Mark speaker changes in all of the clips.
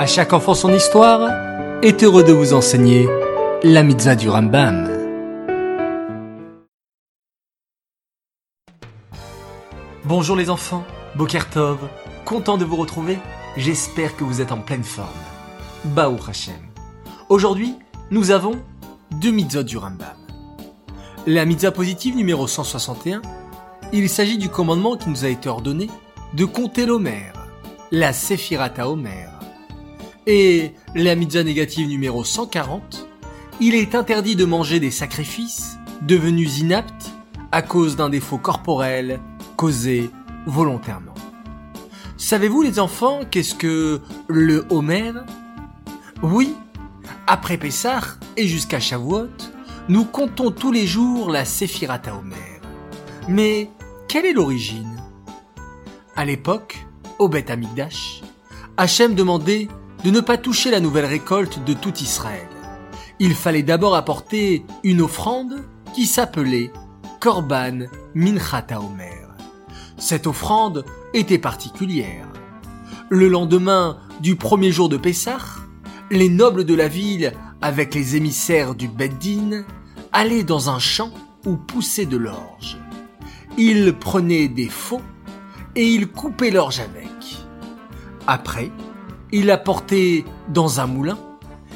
Speaker 1: À chaque enfant son histoire est heureux de vous enseigner la mitzvah du Rambam. Bonjour les enfants, Bokertov, content de vous retrouver, j'espère que vous êtes en pleine forme. Baou Hashem. Aujourd'hui, nous avons deux mitzvahs du Rambam. La mitzvah positive numéro 161, il s'agit du commandement qui nous a été ordonné de compter l'Omer, la Sephirata Omer. Et la mitzvah négative numéro 140, il est interdit de manger des sacrifices devenus inaptes à cause d'un défaut corporel causé volontairement. Savez-vous les enfants qu'est-ce que le Homer? Oui, après Pessah et jusqu'à Shavuot, nous comptons tous les jours la Sephirata Homer. Mais quelle est l'origine? À l'époque, au Beth Amikdash, Hachem demandait de ne pas toucher la nouvelle récolte de tout Israël. Il fallait d'abord apporter une offrande qui s'appelait Korban Minchata Omer. Cette offrande était particulière. Le lendemain du premier jour de Pessah, les nobles de la ville, avec les émissaires du Beddin, allaient dans un champ où poussait de l'orge. Ils prenaient des faux et ils coupaient l'orge avec. Après, ils la portaient dans un moulin,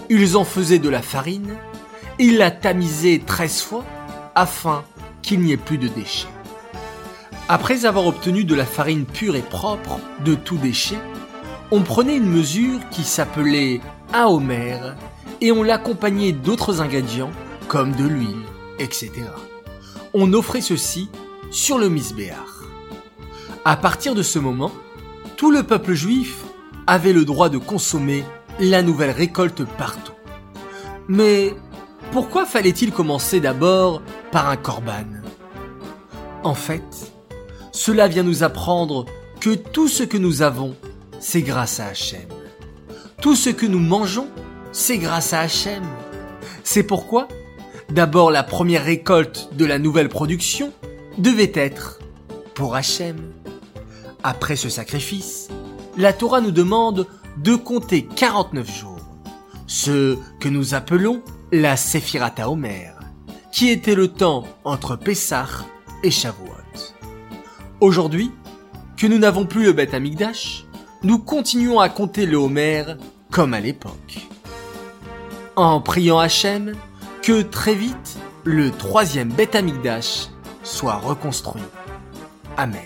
Speaker 1: ils en faisaient de la farine, ils la tamisaient treize fois afin qu'il n'y ait plus de déchets. Après avoir obtenu de la farine pure et propre de tout déchet, on prenait une mesure qui s'appelait un homer et on l'accompagnait d'autres ingrédients comme de l'huile, etc. On offrait ceci sur le misbéar. À partir de ce moment, tout le peuple juif avait le droit de consommer la nouvelle récolte partout. Mais pourquoi fallait-il commencer d'abord par un korban En fait, cela vient nous apprendre que tout ce que nous avons, c'est grâce à Hachem. Tout ce que nous mangeons, c'est grâce à Hachem. C'est pourquoi, d'abord la première récolte de la nouvelle production devait être pour Hachem. Après ce sacrifice, la Torah nous demande de compter 49 jours, ce que nous appelons la Sephirata Omer, qui était le temps entre Pessah et Shavuot. Aujourd'hui, que nous n'avons plus le Beth Amikdash, nous continuons à compter le Homer comme à l'époque. En priant Hachem que très vite le troisième Beth Amikdash soit reconstruit. Amen.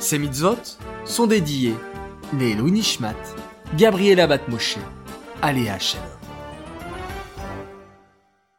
Speaker 1: Ces sont dédiés Louis Nishmat, Gabriela Batmoshe, Aléa Shalom.